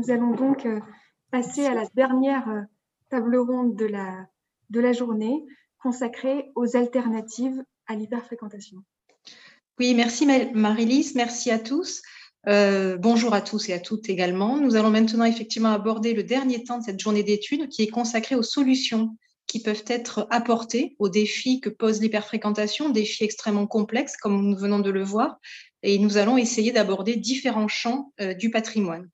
nous allons donc passer à la dernière table ronde de la, journée consacrée aux alternatives à l'hyperfréquentation. Oui, merci Marie-Lise, merci à tous. Euh, bonjour à tous et à toutes également. Nous allons maintenant effectivement aborder le dernier temps de cette journée d'études qui est consacrée aux solutions qui peuvent être apportées aux défis que pose l'hyperfréquentation, défis extrêmement complexes comme nous venons de le voir. Et nous allons essayer d'aborder différents champs euh, du patrimoine.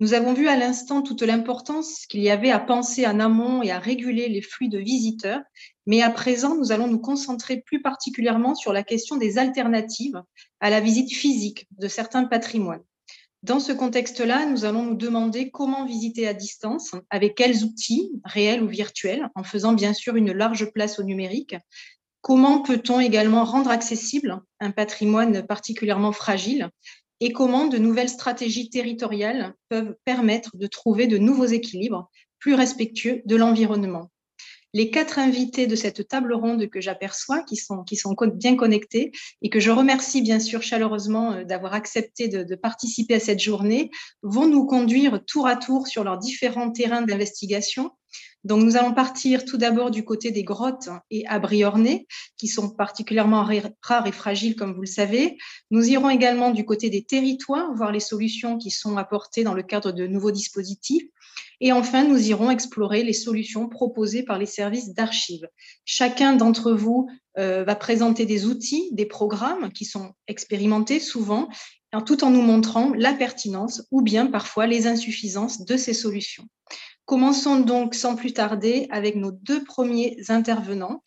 Nous avons vu à l'instant toute l'importance qu'il y avait à penser en amont et à réguler les flux de visiteurs, mais à présent, nous allons nous concentrer plus particulièrement sur la question des alternatives à la visite physique de certains patrimoines. Dans ce contexte-là, nous allons nous demander comment visiter à distance, avec quels outils, réels ou virtuels, en faisant bien sûr une large place au numérique. Comment peut-on également rendre accessible un patrimoine particulièrement fragile et comment de nouvelles stratégies territoriales peuvent permettre de trouver de nouveaux équilibres plus respectueux de l'environnement. Les quatre invités de cette table ronde que j'aperçois, qui sont, bien connectés et que je remercie bien sûr chaleureusement euh, d'avoir accepté de, participer à cette journée, vont nous conduire tour à tour sur leurs différents terrains d'investigation donc, nous allons partir tout d'abord du côté des grottes et abris ornés, qui sont particulièrement rares et fragiles, comme vous le savez. Nous irons également du côté des territoires, voir les solutions qui sont apportées dans le cadre de nouveaux dispositifs. Et enfin, nous irons explorer les solutions proposées par les services d'archives. Chacun d'entre vous euh, va présenter des outils, des programmes qui sont expérimentés souvent, tout en nous montrant la pertinence ou bien parfois les insuffisances de ces solutions. Commençons donc sans plus tarder avec nos deux premiers intervenants.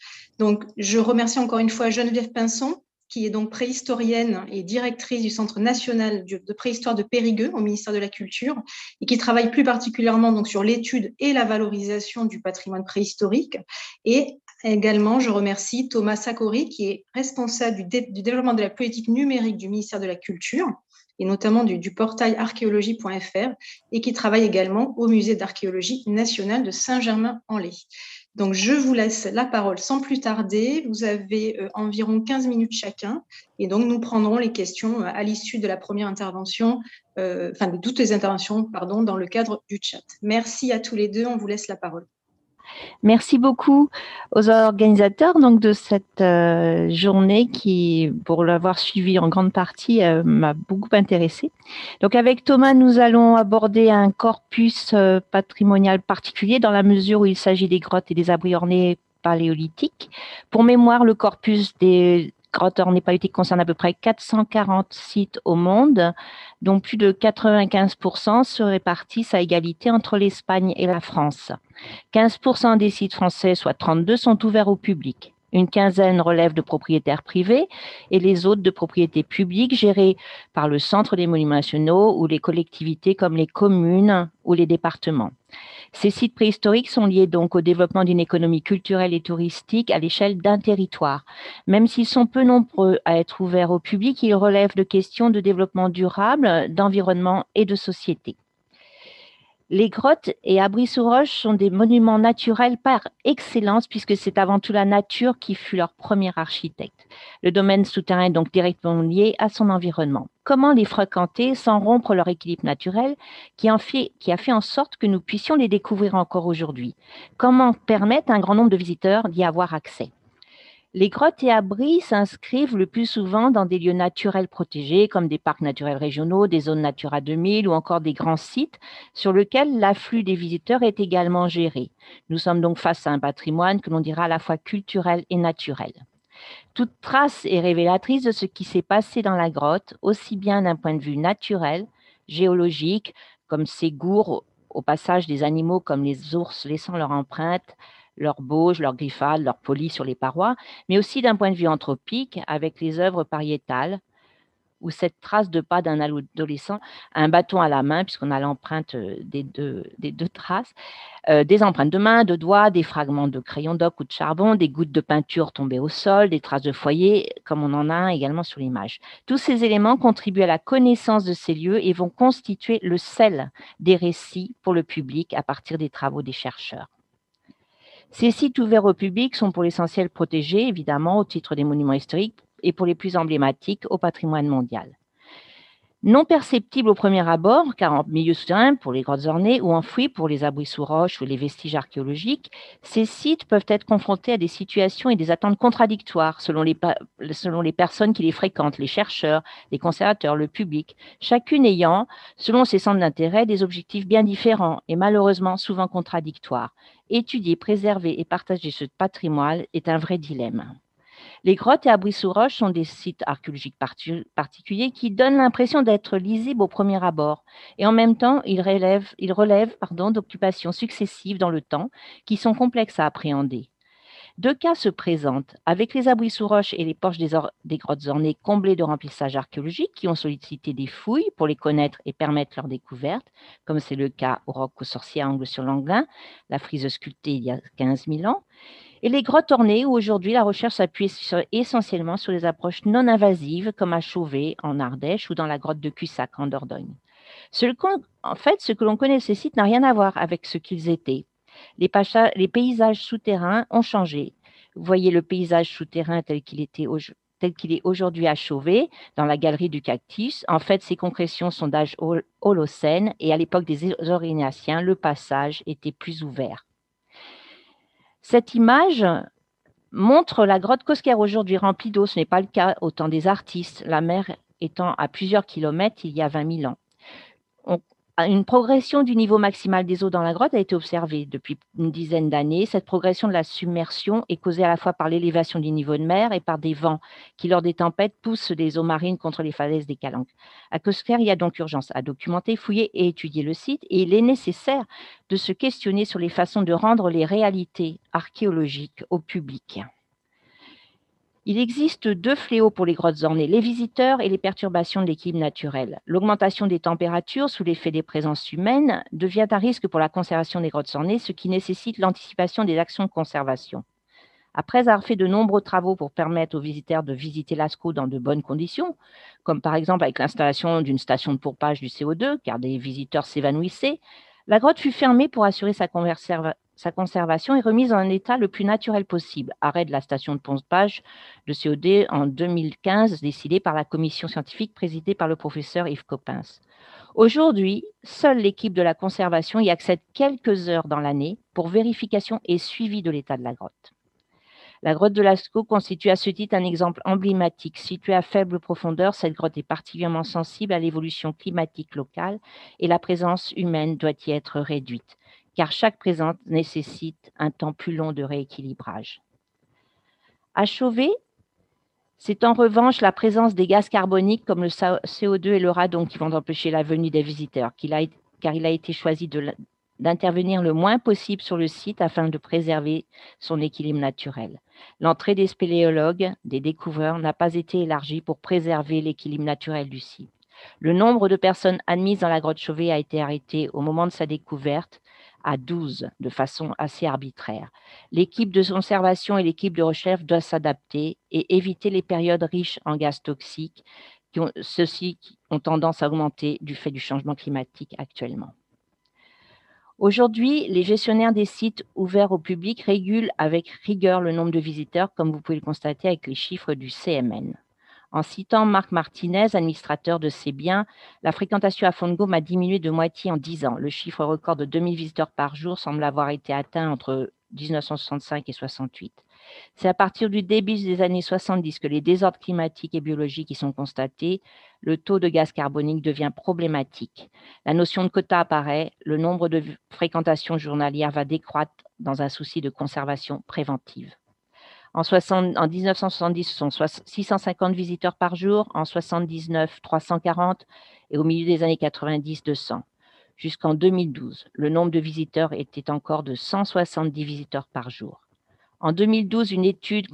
Je remercie encore une fois Geneviève Pinson, qui est donc préhistorienne et directrice du Centre national de préhistoire de Périgueux au ministère de la Culture et qui travaille plus particulièrement sur l'étude et la valorisation du patrimoine préhistorique. Et également, je remercie Thomas Sakori, qui est responsable du développement de la politique numérique du ministère de la Culture et notamment du, portail archéologie.fr et qui travaille également au musée d'archéologie nationale de Saint-Germain-en-Laye. Donc, je vous laisse la parole sans plus tarder. Vous avez euh, environ 15 minutes chacun. Et donc, nous prendrons les questions euh, à l'issue de la première intervention, euh, enfin, de toutes les interventions, pardon, dans le cadre du chat. Merci à tous les deux. On vous laisse la parole. Merci beaucoup aux organisateurs donc de cette euh, journée qui, pour l'avoir suivi en grande partie, euh, m'a beaucoup intéressé. Donc avec Thomas, nous allons aborder un corpus euh, patrimonial particulier dans la mesure où il s'agit des grottes et des abris ornés paléolithiques. Pour mémoire, le corpus des grottes ornées paléolithiques concerne à peu près 440 sites au monde, dont plus de 95% se répartissent à égalité entre l'Espagne et la France. 15% des sites français, soit 32, sont ouverts au public. Une quinzaine relèvent de propriétaires privés et les autres de propriétés publiques gérées par le Centre des monuments nationaux ou les collectivités comme les communes ou les départements. Ces sites préhistoriques sont liés donc au développement d'une économie culturelle et touristique à l'échelle d'un territoire. Même s'ils sont peu nombreux à être ouverts au public, ils relèvent de questions de développement durable, d'environnement et de société. Les grottes et abris sous roche sont des monuments naturels par excellence puisque c'est avant tout la nature qui fut leur premier architecte. Le domaine souterrain est donc directement lié à son environnement. Comment les fréquenter sans rompre leur équilibre naturel qui, a fait en sorte que nous puissions les découvrir encore aujourd'hui? Comment permettre à un grand nombre de visiteurs d'y avoir accès? Les grottes et abris s'inscrivent le plus souvent dans des lieux naturels protégés comme des parcs naturels régionaux, des zones Natura 2000 ou encore des grands sites sur lesquels l'afflux des visiteurs est également géré. Nous sommes donc face à un patrimoine que l'on dira à la fois culturel et naturel. Toute trace est révélatrice de ce qui s'est passé dans la grotte, aussi bien d'un point de vue naturel, géologique, comme ces gourds au passage des animaux comme les ours laissant leur empreinte, leurs bauges, leurs griffades, leurs polis sur les parois, mais aussi d'un point de vue anthropique avec les œuvres pariétales, où cette trace de pas d'un adolescent, un bâton à la main, puisqu'on a l'empreinte euh, des deux, traces, euh, des empreintes de main, de doigts, des fragments de crayon d'oc ou de charbon, des gouttes de peinture tombées au sol, des traces de foyer, comme on en a également sur l'image. Tous ces éléments contribuent à la connaissance de ces lieux et vont constituer le sel des récits pour le public à partir des travaux des chercheurs. Ces sites ouverts au public sont pour l'essentiel protégés, évidemment, au titre des monuments historiques et pour les plus emblématiques, au patrimoine mondial. Non perceptibles au premier abord, car en milieu souterrain pour les grottes ornées ou enfouis pour les abris sous roches ou les vestiges archéologiques, ces sites peuvent être confrontés à des situations et des attentes contradictoires selon les personnes qui les fréquentent, les chercheurs, les conservateurs, le public, chacune ayant, selon ses centres d'intérêt, des objectifs bien différents et malheureusement souvent contradictoires. Étudier, préserver et partager ce patrimoine est un vrai dilemme. Les grottes et abris sous roche sont des sites archéologiques particuliers qui donnent l'impression d'être lisibles au premier abord. Et en même temps, ils relèvent, d'occupations successives dans le temps qui sont complexes à appréhender. Deux cas se présentent, avec les abris sous roche et les poches des, grottes ornées comblées de remplissage archéologique qui ont sollicité des fouilles pour les connaître et permettre leur découverte, comme c'est le cas au roc aux sorciers Angle sur l'Anglin, la frise sculptée il y a 15 000 ans, et les grottes ornées, où aujourd'hui la recherche s'appuie essentiellement sur les approches non invasives, comme à Chauvet, en Ardèche, ou dans la grotte de Cussac, en Dordogne. en fait, ce que l'on connaît de ces sites n'a rien à voir avec ce qu'ils étaient. Les, paysages souterrains ont changé. Vous voyez le paysage souterrain tel qu'il était tel qu'il est aujourd'hui à Chauvet, dans la galerie du Cactus. En fait, ces concrétions sont d'âge holocène et à l'époque des Aurignaciens, le passage était plus ouvert. Cette image montre la grotte Cosquer aujourd'hui remplie d'eau. Ce n'est pas le cas au temps des artistes, la mer étant à plusieurs kilomètres il y a 20 000 ans une progression du niveau maximal des eaux dans la grotte a été observée depuis une dizaine d'années. Cette progression de la submersion est causée à la fois par l'élévation du niveau de mer et par des vents qui, lors des tempêtes, poussent des eaux marines contre les falaises des Calanques. À Cosquer, il y a donc urgence à documenter, fouiller et étudier le site et il est nécessaire de se questionner sur les façons de rendre les réalités archéologiques au public. Il existe deux fléaux pour les grottes ornées, les visiteurs et les perturbations de l'équilibre naturel. L'augmentation des températures sous l'effet des présences humaines devient un risque pour la conservation des grottes ornées, ce qui nécessite l'anticipation des actions de conservation. Après avoir fait de nombreux travaux pour permettre aux visiteurs de visiter Lascaux dans de bonnes conditions, comme par exemple avec l'installation d'une station de pourpage du CO2, car des visiteurs s'évanouissaient, la grotte fut fermée pour assurer sa, sa conservation est remise en un état le plus naturel possible. Arrêt de la station de pompage de COD en 2015, décidé par la commission scientifique présidée par le professeur Yves Coppens. Aujourd'hui, seule l'équipe de la conservation y accède quelques heures dans l'année pour vérification et suivi de l'état de la grotte. La grotte de Lascaux constitue à ce titre un exemple emblématique. Située à faible profondeur, cette grotte est particulièrement sensible à l'évolution climatique locale et la présence humaine doit y être réduite car chaque présence nécessite un temps plus long de rééquilibrage. À Chauvet, c'est en revanche la présence des gaz carboniques comme le CO2 et le radon qui vont empêcher la venue des visiteurs, car il a été choisi d'intervenir le moins possible sur le site afin de préserver son équilibre naturel. L'entrée des spéléologues, des découvreurs, n'a pas été élargie pour préserver l'équilibre naturel du site. Le nombre de personnes admises dans la grotte Chauvet a été arrêté au moment de sa découverte à 12 de façon assez arbitraire. L'équipe de conservation et l'équipe de recherche doivent s'adapter et éviter les périodes riches en gaz toxiques, ceux-ci ont tendance à augmenter du fait du changement climatique actuellement. Aujourd'hui, les gestionnaires des sites ouverts au public régulent avec rigueur le nombre de visiteurs, comme vous pouvez le constater avec les chiffres du CMN. En citant Marc Martinez, administrateur de ces biens, la fréquentation à Fondgome a diminué de moitié en 10 ans. Le chiffre record de 2000 visiteurs par jour semble avoir été atteint entre 1965 et 68. C'est à partir du début des années 70 que les désordres climatiques et biologiques y sont constatés. Le taux de gaz carbonique devient problématique. La notion de quota apparaît. Le nombre de fréquentations journalières va décroître dans un souci de conservation préventive. En, 1970, ce sont 650 visiteurs par jour, en 79, 340 et au milieu des années 90, 200. Jusqu'en 2012, le nombre de visiteurs était encore de 170 visiteurs par jour. En 2012, une étude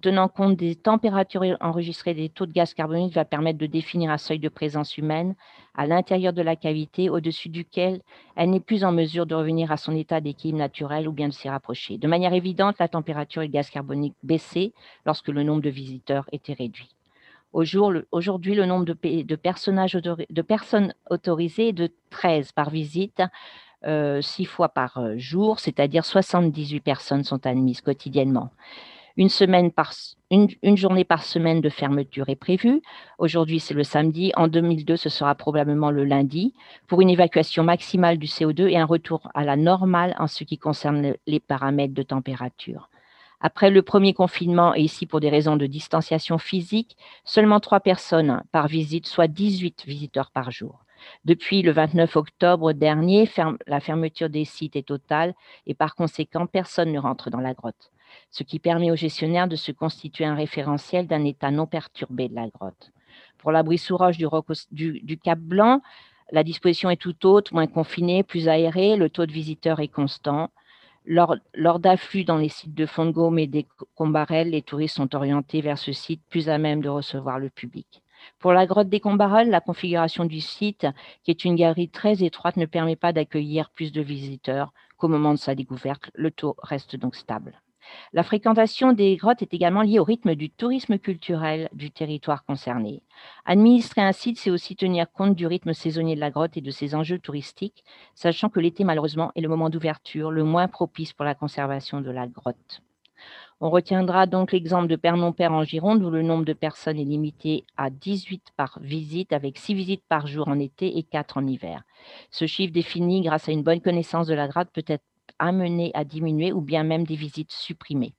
tenant compte des températures enregistrées des taux de gaz carbonique va permettre de définir un seuil de présence humaine à l'intérieur de la cavité au-dessus duquel elle n'est plus en mesure de revenir à son état d'équilibre naturel ou bien de s'y rapprocher. De manière évidente, la température et le gaz carbonique baissaient lorsque le nombre de visiteurs était réduit. Aujourd'hui, le nombre de, personnes autorisées est de 13 par visite, euh, 6 fois par euh, jour, c'est-à-dire 78 personnes sont admises quotidiennement. Une, journée par semaine de fermeture est prévue. Aujourd'hui, c'est le samedi. En 2002, ce sera probablement le lundi pour une évacuation maximale du CO2 et un retour à la normale en ce qui concerne les paramètres de température. Après le premier confinement, et ici pour des raisons de distanciation physique, seulement trois personnes par visite, soit 18 visiteurs par jour. Depuis le 29 octobre dernier, la fermeture des sites est totale et par conséquent, personne ne rentre dans la grotte ce qui permet aux gestionnaires de se constituer un référentiel d'un état non perturbé de la grotte. Pour l'abri sous roche du, Cap Blanc, la disposition est tout autre, moins confinée, plus aérée, le taux de visiteurs est constant. Lors, d'afflux dans les sites de Fongome et des Combarelles, les touristes sont orientés vers ce site plus à même de recevoir le public. Pour la grotte des Combarelles, la configuration du site, qui est une galerie très étroite, ne permet pas d'accueillir plus de visiteurs qu'au moment de sa découverte. Le taux reste donc stable. La fréquentation des grottes est également liée au rythme du tourisme culturel du territoire concerné. Administrer un site, c'est aussi tenir compte du rythme saisonnier de la grotte et de ses enjeux touristiques, sachant que l'été, malheureusement, est le moment d'ouverture le moins propice pour la conservation de la grotte. On retiendra donc l'exemple de Pernon-Père en Gironde, où le nombre de personnes est limité à 18 par visite, avec 6 visites par jour en été et 4 en hiver. Ce chiffre défini grâce à une bonne connaissance de la grotte peut être amener à diminuer ou bien même des visites supprimées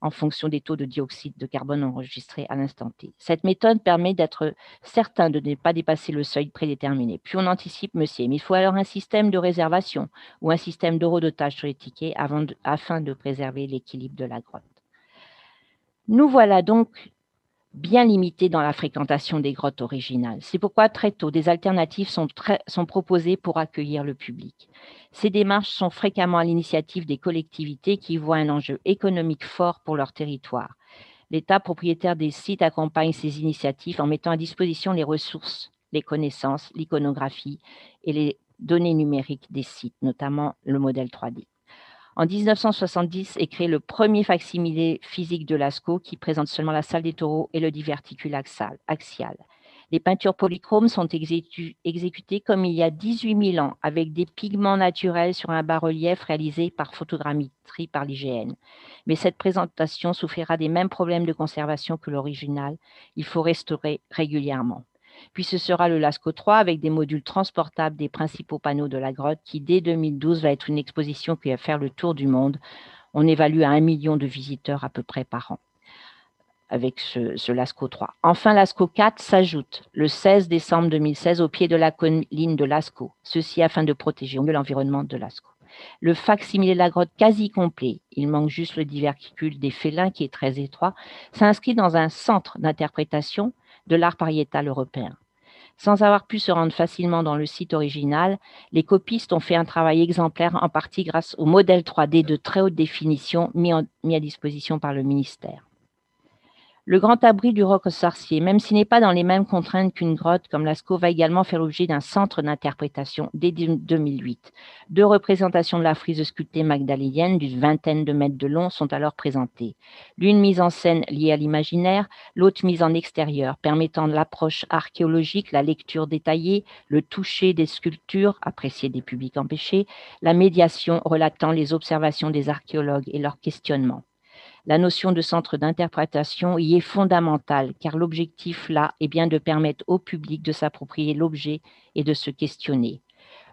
en fonction des taux de dioxyde de carbone enregistrés à l'instant T. Cette méthode permet d'être certain de ne pas dépasser le seuil prédéterminé. Puis on anticipe, monsieur, mais il faut alors un système de réservation ou un système d'eurodotage sur les tickets afin de préserver l'équilibre de la grotte. Nous voilà donc bien limité dans la fréquentation des grottes originales. C'est pourquoi très tôt, des alternatives sont, sont, proposées pour accueillir le public. Ces démarches sont fréquemment à l'initiative des collectivités qui voient un enjeu économique fort pour leur territoire. L'État propriétaire des sites accompagne ces initiatives en mettant à disposition les ressources, les connaissances, l'iconographie et les données numériques des sites, notamment le modèle 3D. En 1970 est créé le premier facsimilé physique de Lascaux qui présente seulement la salle des taureaux et le diverticule axial. Les peintures polychromes sont exécutées comme il y a 18 000 ans avec des pigments naturels sur un bas-relief réalisé par photogrammétrie par l'IGN. Mais cette présentation souffrira des mêmes problèmes de conservation que l'original. Il faut restaurer régulièrement. Puis ce sera le Lascaux 3 avec des modules transportables des principaux panneaux de la grotte qui, dès 2012, va être une exposition qui va faire le tour du monde. On évalue à un million de visiteurs à peu près par an avec ce, Lascaux 3. Enfin, Lascaux 4 s'ajoute le 16 décembre 2016 au pied de la colline de Lascaux, ceci afin de protéger mieux l'environnement de Lascaux. Le facsimilé de la grotte quasi complet, il manque juste le diverticule des félins qui est très étroit, s'inscrit dans un centre d'interprétation de l'art pariétal européen. Sans avoir pu se rendre facilement dans le site original, les copistes ont fait un travail exemplaire en partie grâce au modèle 3D de très haute définition mis, mis à disposition par le ministère. Le grand abri du roc sorcier, même s'il n'est pas dans les mêmes contraintes qu'une grotte comme Lascaux, va également faire l'objet d'un centre d'interprétation dès 2008. Deux représentations de la frise sculptée magdalénienne d'une vingtaine de mètres de long sont alors présentées. L'une mise en scène liée à l'imaginaire, l'autre mise en extérieur, permettant l'approche archéologique, la lecture détaillée, le toucher des sculptures, appréciées des publics empêchés, la médiation relatant les observations des archéologues et leurs questionnements. La notion de centre d'interprétation y est fondamentale, car l'objectif là est bien de permettre au public de s'approprier l'objet et de se questionner.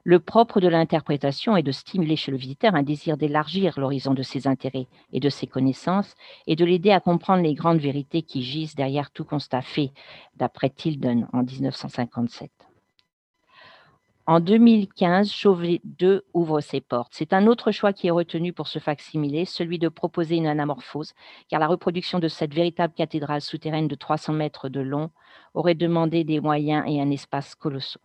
Le propre de l'interprétation est de stimuler chez le visiteur un désir d'élargir l'horizon de ses intérêts et de ses connaissances et de l'aider à comprendre les grandes vérités qui gisent derrière tout constat fait, d'après Tilden en 1957. En 2015, Chauvet 2 ouvre ses portes. C'est un autre choix qui est retenu pour ce facsimilé, celui de proposer une anamorphose, car la reproduction de cette véritable cathédrale souterraine de 300 mètres de long aurait demandé des moyens et un espace colossaux.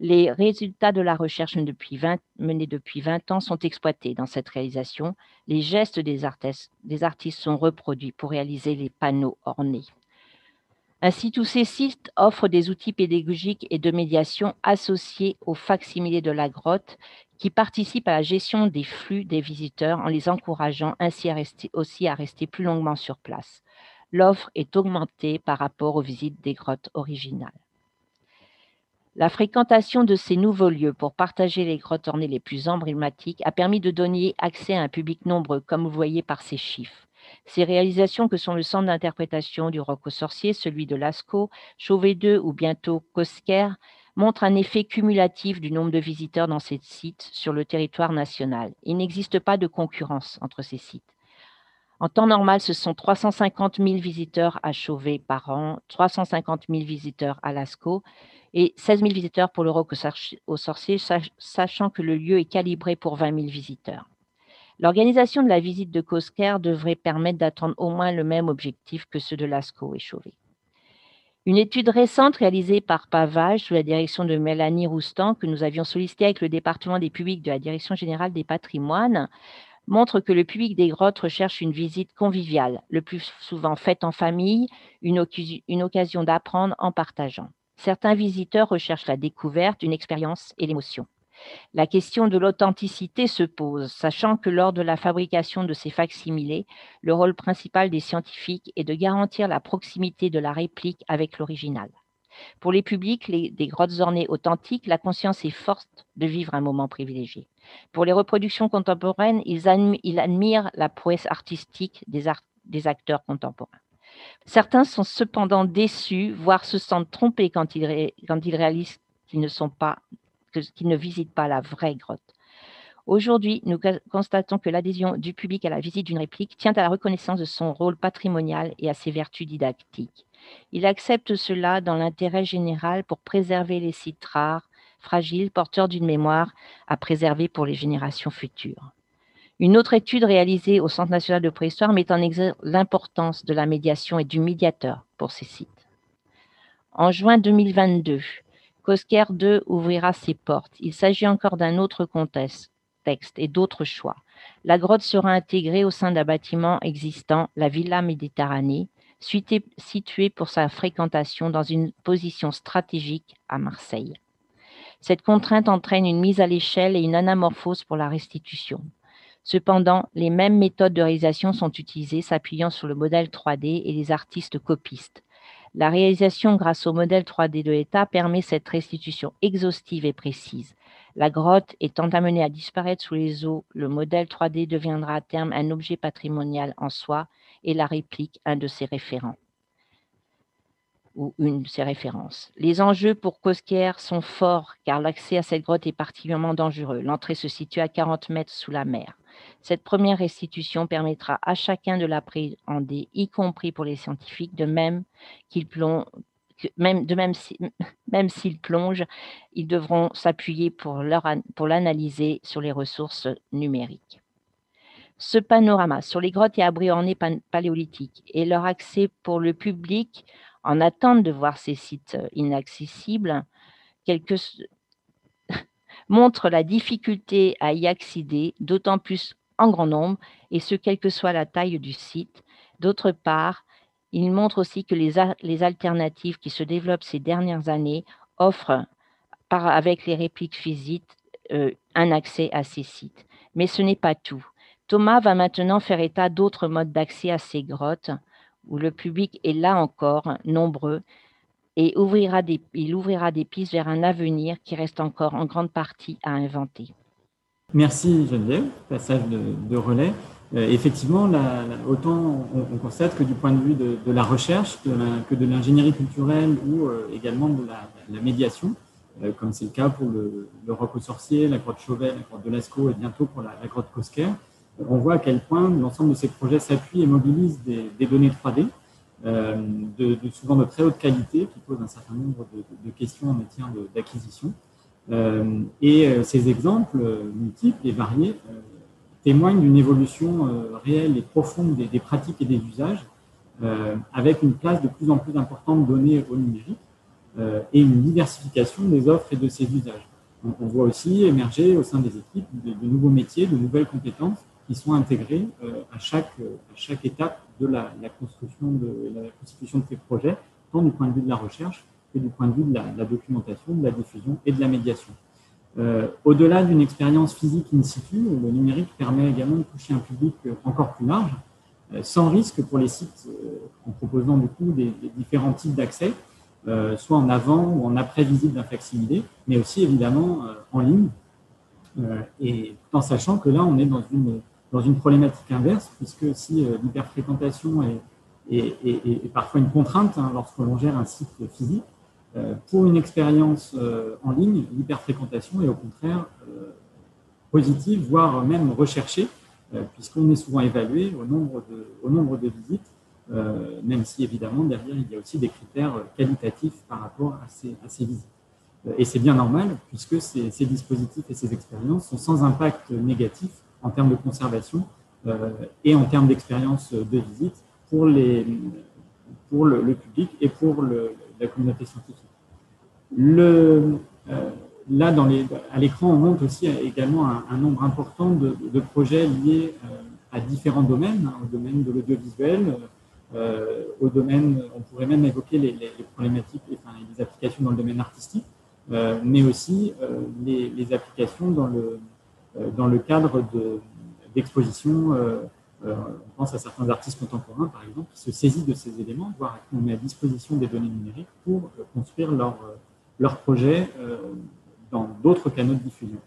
Les résultats de la recherche menée depuis 20 ans sont exploités dans cette réalisation. Les gestes des artistes sont reproduits pour réaliser les panneaux ornés. Ainsi, tous ces sites offrent des outils pédagogiques et de médiation associés au facsimilé de la grotte qui participent à la gestion des flux des visiteurs en les encourageant ainsi aussi à rester plus longuement sur place. L'offre est augmentée par rapport aux visites des grottes originales. La fréquentation de ces nouveaux lieux pour partager les grottes ornées les plus emblématiques a permis de donner accès à un public nombreux, comme vous voyez par ces chiffres. Ces réalisations que sont le centre d'interprétation du rock aux sorciers, celui de Lascaux, Chauvet 2 ou bientôt Cosquer montrent un effet cumulatif du nombre de visiteurs dans ces sites sur le territoire national. Il n'existe pas de concurrence entre ces sites. En temps normal, ce sont 350 000 visiteurs à Chauvet par an, 350 000 visiteurs à Lascaux et 16 000 visiteurs pour le Roc aux sorciers, sachant que le lieu est calibré pour 20 000 visiteurs. L'organisation de la visite de Cosquer devrait permettre d'atteindre au moins le même objectif que ceux de Lascaux et Chauvet. Une étude récente réalisée par Pavage sous la direction de Mélanie Roustan, que nous avions sollicité avec le département des publics de la Direction générale des patrimoines, montre que le public des grottes recherche une visite conviviale, le plus souvent faite en famille, une occasion d'apprendre en partageant. Certains visiteurs recherchent la découverte, une expérience et l'émotion. La question de l'authenticité se pose, sachant que lors de la fabrication de ces facsimilés, le rôle principal des scientifiques est de garantir la proximité de la réplique avec l'original. Pour les publics des grottes ornées authentiques, la conscience est forte de vivre un moment privilégié. Pour les reproductions contemporaines, ils, admirent la prouesse artistique des, acteurs contemporains. Certains sont cependant déçus, voire se sentent trompés quand ils, réalisent qu'ils ne, visitent pas la vraie grotte. Aujourd'hui, nous constatons que l'adhésion du public à la visite d'une réplique tient à la reconnaissance de son rôle patrimonial et à ses vertus didactiques. Il accepte cela dans l'intérêt général pour préserver les sites rares, fragiles, porteurs d'une mémoire à préserver pour les générations futures. Une autre étude réalisée au Centre national de préhistoire met en exergue l'importance de la médiation et du médiateur pour ces sites. En juin 2022, Cosquer 2 ouvrira ses portes. Il s'agit encore d'un autre contexte et d'autres choix. La grotte sera intégrée au sein d'un bâtiment existant, la Villa Méditerranée, située pour sa fréquentation dans une position stratégique à Marseille. Cette contrainte entraîne une mise à l'échelle et une anamorphose pour la restitution. Cependant, les mêmes méthodes de réalisation sont utilisées s'appuyant sur le modèle 3D et les artistes copistes. La réalisation grâce au modèle 3D de l'État permet cette restitution exhaustive et précise. La grotte étant amenée à disparaître sous les eaux, le modèle 3D deviendra à terme un objet patrimonial en soi et la réplique un de ses référents ou une de ses références. Les enjeux pour Cosquier sont forts car l'accès à cette grotte est particulièrement dangereux. L'entrée se situe à 40 mètres sous la mer. Cette première restitution permettra à chacun de l'appréhender, y compris pour les scientifiques, de même s'ils plongent, ils devront s'appuyer pour l'analyser sur les ressources numériques. Ce panorama sur les grottes et abris ornés paléolithiques et leur accès pour le public en attente de voir ces sites inaccessibles, montre la difficulté à y accéder, d'autant plus en grand nombre, et ce, quelle que soit la taille du site. D'autre part, il montre aussi que les, alternatives qui se développent ces dernières années offrent, avec les répliques physiques, euh, un accès à ces sites. Mais ce n'est pas tout. Thomas va maintenant faire état d'autres modes d'accès à ces grottes, où le public est là encore nombreux et ouvrira il ouvrira des pistes vers un avenir qui reste encore en grande partie à inventer. Merci Geneviève, passage de, relais. Euh, effectivement, autant on, constate que du point de vue de, la recherche, que de l'ingénierie culturelle ou euh, également de la, médiation, euh, comme c'est le cas pour le, le Roc aux sorciers, la grotte Chauvet, la grotte de Lascaux et bientôt pour la, grotte Cosquer, on voit à quel point l'ensemble de ces projets s'appuient et mobilisent des, données 3D, euh, de, souvent de très haute qualité, qui posent un certain nombre de, questions en matière d'acquisition. Euh, et euh, ces exemples multiples et variés témoignent d'une évolution réelle et profonde des, pratiques et des usages, avec une place de plus en plus importante donnée au numérique et une diversification des offres et de ces usages. on voit aussi émerger au sein des équipes de nouveaux métiers, de nouvelles compétences qui sont intégrés euh, à, chaque, à chaque étape de la, construction de la constitution de ces projets, tant du point de vue de la recherche que du point de vue de la, documentation, de la diffusion et de la médiation. Euh, au-delà d'une expérience physique in situ, le numérique permet également de toucher un public encore plus large, euh, sans risque pour les sites, en proposant du coup des, différents types d'accès, soit en avant ou en après visite d'un facsimilé, mais aussi évidemment en ligne, et tout en sachant que là, on est dans une dans une problématique inverse, puisque si l'hyperfréquentation est, parfois une contrainte hein, lorsque l'on gère un site physique, pour une expérience en ligne, l'hyperfréquentation est au contraire positive, voire même recherchée, puisqu'on est souvent évalué au nombre de, visites euh, même si évidemment derrière il y a aussi des critères qualitatifs par rapport à ces, visites. Euh, et c'est bien normal puisque ces, dispositifs et ces expériences sont sans impact négatif en termes de conservation euh, et en termes d'expérience de visite pour, les, pour le, public et pour la communauté scientifique. Le, là, les, à l'écran, on montre aussi également un, nombre important de, projets liés à différents domaines, hein, au domaine de l'audiovisuel, euh, au domaine, on pourrait même évoquer les, problématiques, enfin, les applications dans le domaine artistique, euh, mais aussi euh, les, applications dans le, dans le cadre d'expositions. on pense à certains artistes contemporains, par exemple, qui se saisissent de ces éléments, voire qui ont mis à disposition des données numériques pour construire leur, leur projet dans d'autres canaux de diffusion.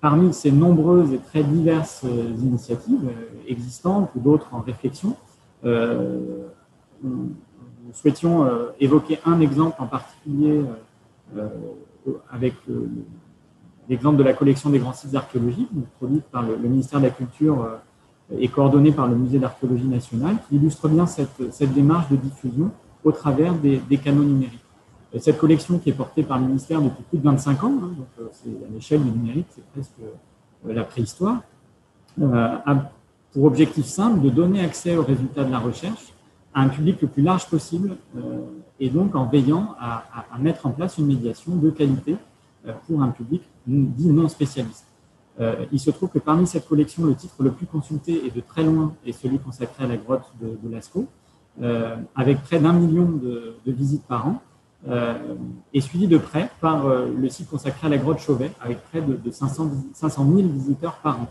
Parmi ces nombreuses et très diverses euh, initiatives euh, existantes ou d'autres en réflexion, euh, nous souhaitions évoquer un exemple en particulier avec l'exemple de la collection des grands sites archéologiques, produite par le, ministère de la Culture et coordonnée par le Musée d'archéologie nationale, qui illustre bien cette, démarche de diffusion au travers des canaux numériques. Cette collection qui est portée par le ministère depuis plus de 25 ans, hein, donc euh, c'est à l'échelle du numérique, c'est presque euh, la préhistoire, euh, a pour objectif simple de donner accès aux résultats de la recherche un public le plus large possible et donc en veillant à, mettre en place une médiation de qualité pour un public dit non spécialiste. il se trouve que parmi cette collection, le titre le plus consulté et de très loin est celui consacré à la grotte de, Lascaux, avec près d'un million de, visites par an euh, est suivi de près par euh, le site consacré à la grotte Chauvet, avec près de, 500, 500 000 visiteurs par an.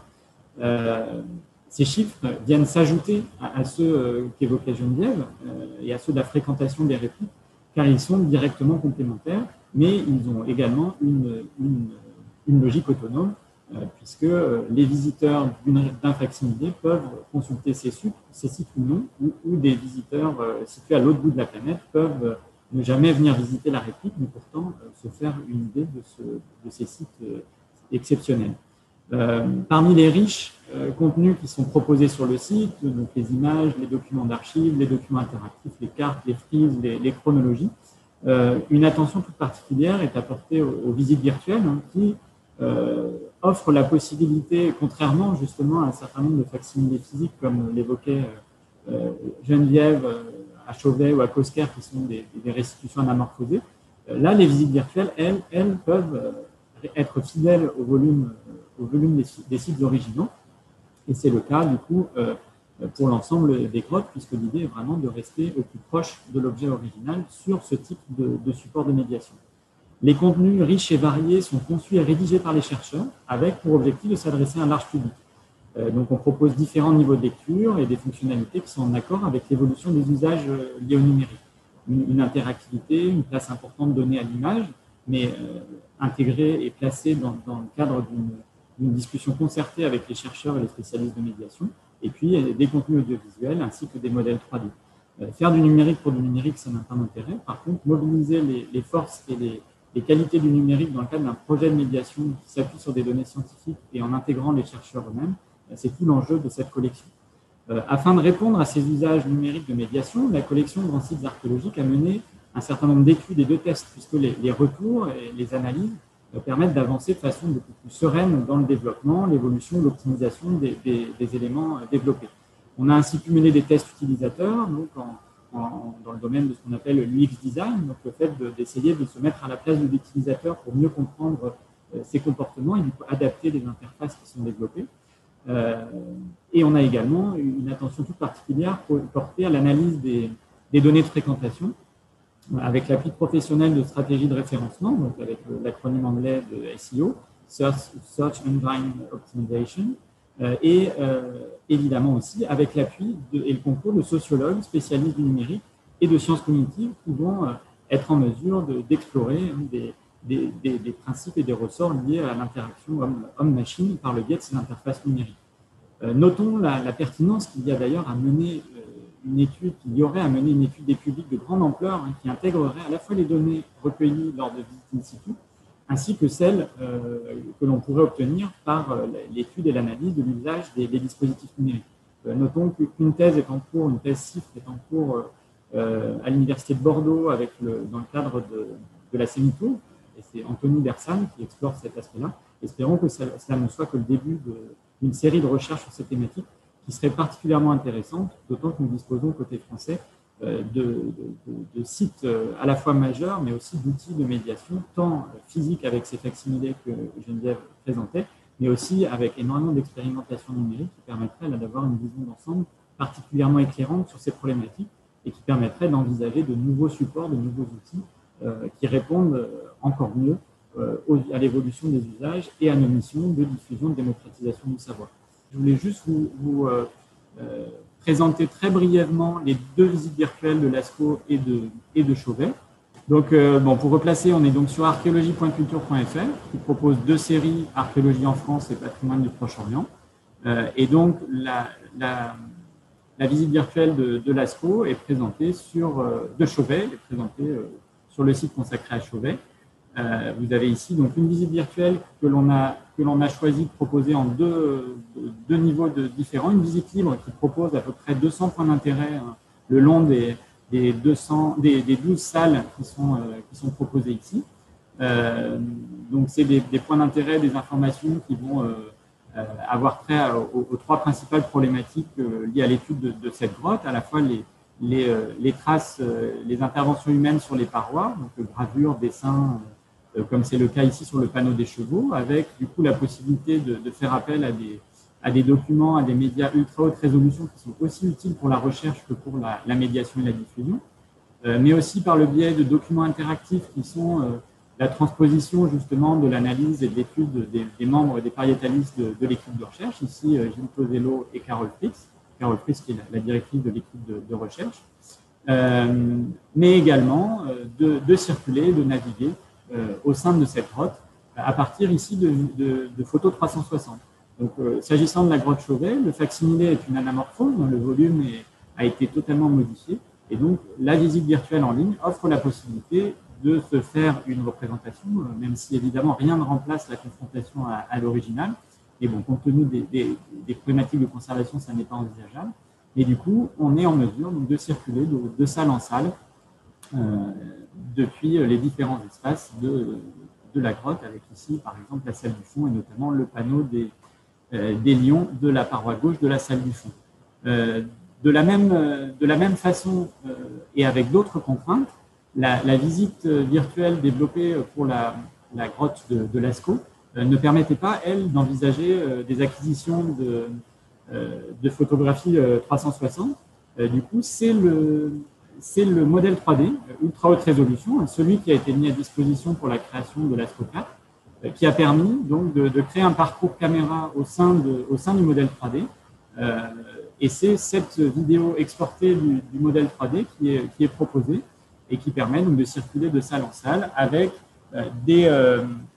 Euh, ces chiffres viennent s'ajouter à, ceux qu'évoquait Geneviève et à ceux de la fréquentation des répliques, car ils sont directement complémentaires, mais ils ont également une, une, logique autonome, puisque les visiteurs d'un facsimilé peuvent consulter ces sites, ces sites ou non, ou, des visiteurs situés à l'autre bout de la planète peuvent ne jamais venir visiter la réplique, mais pourtant euh, se faire une idée de, ce, de ces sites euh, exceptionnels. Euh, parmi les riches contenus qui sont proposés sur le site, donc les images, les documents d'archives, les documents interactifs, les cartes, les frises, les, chronologies, une attention toute particulière est apportée aux, visites virtuelles hein, qui offrent la possibilité, contrairement justement à un certain nombre de facsimilés physiques, comme l'évoquait Geneviève à Chauvet ou à Cosquer, qui sont des, restitutions anamorphosées. Euh, là, les visites virtuelles, elles, elles peuvent euh, être fidèles au volume, euh, volume des, sites originaux. Et c'est le cas, du coup, pour l'ensemble des grottes, puisque l'idée est vraiment de rester au plus proche de l'objet original sur ce type de, de, support de médiation. Les contenus riches et variés sont conçus et rédigés par les chercheurs avec pour objectif de s'adresser à un large public. Euh, donc, on propose différents niveaux de lecture et des fonctionnalités qui sont en accord avec l'évolution des usages euh, liés au numérique. Une, interactivité, une place importante donnée à l'image, mais euh, intégrée et placée dans, le cadre d'une discussion concertée avec les chercheurs et les spécialistes de médiation, et puis des contenus audiovisuels ainsi que des modèles 3D. faire du numérique pour du numérique, ça n'a pas d'intérêt. Par contre, mobiliser les, forces et les, qualités du numérique dans le cadre d'un projet de médiation qui s'appuie sur des données scientifiques et en intégrant les chercheurs eux-mêmes, c'est tout l'enjeu de cette collection. Euh, afin de répondre à ces usages numériques de médiation, la collection de grands sites archéologiques a mené un certain nombre d'études et de tests, puisque les, retours et les analyses euh, permettent d'avancer de façon beaucoup plus sereine dans le développement, l'évolution, l'optimisation des, éléments euh, développés. On a ainsi pu mener des tests utilisateurs dans le domaine de ce qu'on appelle l'UX design, donc le fait d'essayer de, se mettre à la place de l'utilisateur pour mieux comprendre ses comportements et adapter les interfaces qui sont développées. Euh, et on a également une attention toute particulière portée à l'analyse des, données de fréquentation avec l'appui professionnel de stratégie de référencement, donc avec l'acronyme anglais de SEO, Search, Engine Optimization, euh, et euh, évidemment aussi avec l'appui et le concours de sociologues spécialistes du numérique et de sciences cognitives qui vont être en mesure d'explorer des, des, principes et des ressorts liés à l'interaction homme-machine par le biais de ces interfaces numériques. notons la pertinence qu'il y a d'ailleurs à mener une étude, qu'il y aurait à mener une étude des publics de grande ampleur hein, qui intégrerait à la fois les données recueillies lors de visites in situ, ainsi que celles euh, que l'on pourrait obtenir par euh, l'étude et l'analyse de l'usage des, dispositifs numériques. Euh, notons qu'une thèse est en cours, une thèse CIFRE est en cours à l'Université de Bordeaux avec le, dans le cadre de, de la CEMITO, et c'est Anthony Bersan qui explore cet aspect-là. Espérons que cela ne soit que le début d'une série de recherches sur cette thématique qui serait particulièrement intéressante, d'autant que nous disposons côté français euh, de, sites euh, à la fois majeurs, mais aussi d'outils de médiation, tant physiques avec ces facsimilés que Geneviève présentait, mais aussi avec énormément d'expérimentation numérique qui permettrait d'avoir une vision d'ensemble particulièrement éclairante sur ces problématiques et qui permettrait d'envisager de nouveaux supports, de nouveaux outils euh, qui répondent encore mieux à l'évolution des usages et à nos missions de diffusion, de démocratisation du savoir. Je voulais juste vous, euh, euh, présenter très brièvement les deux visites virtuelles de l'ASCO et de, et de Chauvet. Donc, euh, bon, pour replacer, on est donc sur archéologie.culture.fr qui propose deux séries, Archéologie en France et Patrimoine du Proche-Orient. et donc, la, visite virtuelle de, de l'ASCO est présentée sur, de Chauvet, est présentée sur le site consacré à Chauvet. Vous avez ici donc une visite virtuelle que l'on a que l'on a choisi de proposer en deux, deux, niveaux différents. Une visite libre qui propose à peu près 200 points d'intérêt hein, le long des, des, 200, des, des 12 salles qui sont, euh, qui sont proposées ici. Euh, donc, c'est des, points d'intérêt, des informations qui vont euh, avoir trait aux, trois principales problématiques liées à l'étude de, cette grotte, à la fois les, les, traces, les interventions humaines sur les parois, donc gravures, dessins, euh, comme c'est le cas ici sur le panneau des chevaux, avec du coup la possibilité de, faire appel à des, documents, à des médias ultra haute résolution qui sont aussi utiles pour la recherche que pour la, médiation et la diffusion, euh, mais aussi par le biais de documents interactifs qui sont euh, la transposition justement de l'analyse et de l'étude des, membres des pariétalistes de, l'équipe de recherche, ici Gilles Posello et Carole Fritz, Carole Fritz qui est la, directrice de l'équipe de, recherche, mais également de, circuler, de naviguer euh, au sein de cette grotte à partir ici de, photos 360. Donc, euh, s'agissant de la grotte Chauvet, le facsimilé est une anamorphose le volume a été totalement modifié. Et donc, la visite virtuelle en ligne offre la possibilité de se faire une représentation, euh, même si évidemment rien ne remplace la confrontation à, l'original. Et bon, compte tenu des, problématiques de conservation, ça n'est pas envisageable. Et du coup, on est en mesure de circuler de salle en salle depuis euh, les différents espaces de, la grotte, avec ici, par exemple, la salle du fond et notamment le panneau des, euh, lions de la paroi gauche de la salle du fond. Euh, de, la même, de la même façon et avec d'autres contraintes, la, visite virtuelle développée pour la, grotte de, de Lascaux ne permettait pas, elle, d'envisager des acquisitions de, de photographie 360. Du coup, c'est le, c'est le modèle 3D, euh, ultra haute résolution, hein, celui qui a été mis à disposition pour la création de l'Astro 4, euh, qui a permis donc de, créer un parcours caméra au sein, du modèle 3D. Euh, et c'est cette vidéo exportée du, modèle 3D qui est, qui est, proposée et qui permet donc de circuler de salle en salle avec des,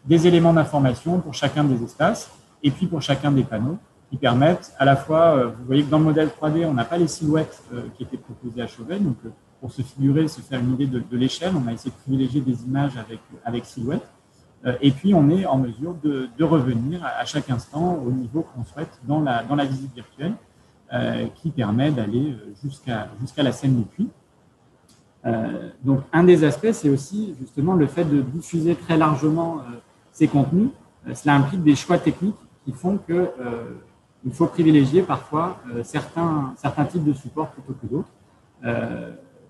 des éléments d'information pour chacun des espaces et puis pour chacun des panneaux qui permettent à la fois, vous voyez que dans le modèle 3D, on n'a pas les silhouettes qui étaient proposées à Chauvet, donc pour se figurer, se faire une idée de, l'échelle. On a essayé de privilégier des images avec, silhouette. Euh, et puis, on est en mesure de, revenir à, chaque instant au niveau qu'on souhaite dans la, visite virtuelle, euh, qui permet d'aller euh, jusqu'à la scène du puits. donc, un des aspects, c'est aussi justement le fait de diffuser très largement ces contenus. cela implique des choix techniques qui font que il faut privilégier parfois certains types de supports plutôt que d'autres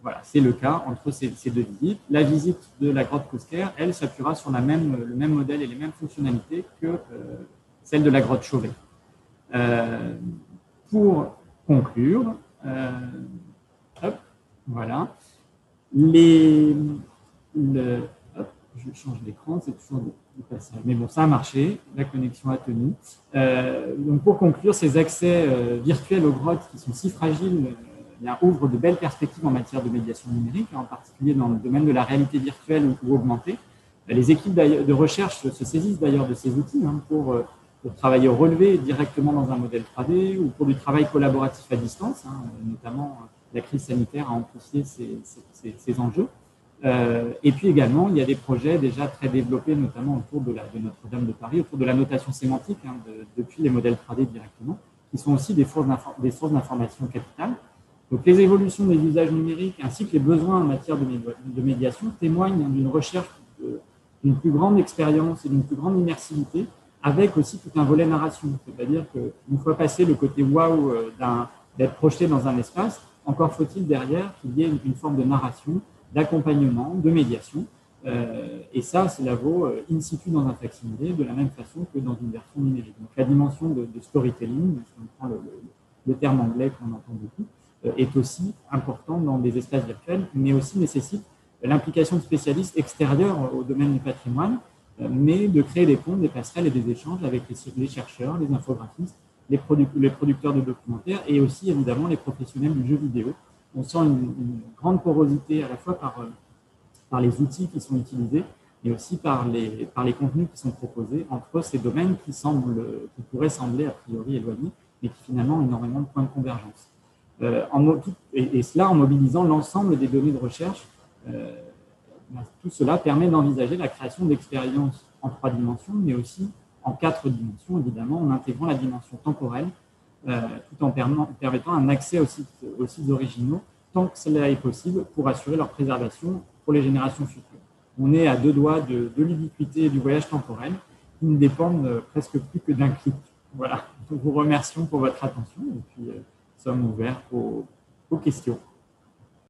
voilà, c'est le cas entre ces, deux visites. La visite de la grotte Cosquer, elle, s'appuiera sur le même modèle et les mêmes fonctionnalités que euh, celle de la grotte Chauvet. Euh, pour conclure, euh, voilà, le, je change d'écran, c'est toujours du passage. Mais bon, ça a marché, la connexion a tenu. donc pour conclure, ces accès virtuels aux grottes qui sont si fragiles ouvre de belles perspectives en matière de médiation numérique, en particulier dans le domaine de la réalité virtuelle ou, augmentée. Les équipes de recherche se saisissent d'ailleurs de ces outils hein, pour, pour, travailler au relevé directement dans un modèle 3D ou pour du travail collaboratif à distance. Hein, notamment, la crise sanitaire a amplifié ces, enjeux. Euh, et puis également, il y a des projets déjà très développés, notamment autour de, Notre-Dame de Paris, autour de la notation sémantique, hein, depuis les modèles 3D directement, qui sont aussi des sources d'information capitales. Donc les évolutions des usages numériques ainsi que les besoins en matière de, médiation témoignent d'une recherche d'une plus grande expérience et d'une plus grande immersivité, avec aussi tout un volet narration. C'est-à-dire qu'une fois passé le côté waouh euh, d'être projeté dans un espace, encore faut-il derrière qu'il y ait une forme de narration d'accompagnement, de médiation. Euh, et ça, cela vaut euh, in situ dans un facsimilé de la même façon que dans une version numérique. Donc la dimension de, storytelling, si on prend le, terme anglais qu'on entend beaucoup, euh, est aussi importante dans des espaces virtuels, mais aussi nécessite l'implication de spécialistes extérieurs au domaine du patrimoine, mais de créer des ponts, des passerelles et des échanges avec les, chercheurs, les infographistes, les, producteurs de documentaires et aussi évidemment les professionnels du jeu vidéo on sent une, grande porosité à la fois par, euh, par les outils qui sont utilisés, mais aussi par les, par les contenus qui sont proposés entre ces domaines qui, semblent, qui pourraient sembler a priori éloignés, mais qui finalement ont énormément de points de convergence. Euh, et, cela en mobilisant l'ensemble des données de recherche. Euh, tout cela permet d'envisager la création d'expériences en trois dimensions, mais aussi en quatre dimensions, évidemment, en intégrant la dimension temporelle, euh, tout en permettant un accès aux sites, aux originaux tant que cela est possible pour assurer leur préservation pour les générations futures. On est à deux doigts de, de l'ubiquité du voyage temporel qui ne dépendent presque plus que d'un clic. Voilà. Nous vous remercions pour votre attention sommes ouverts aux questions.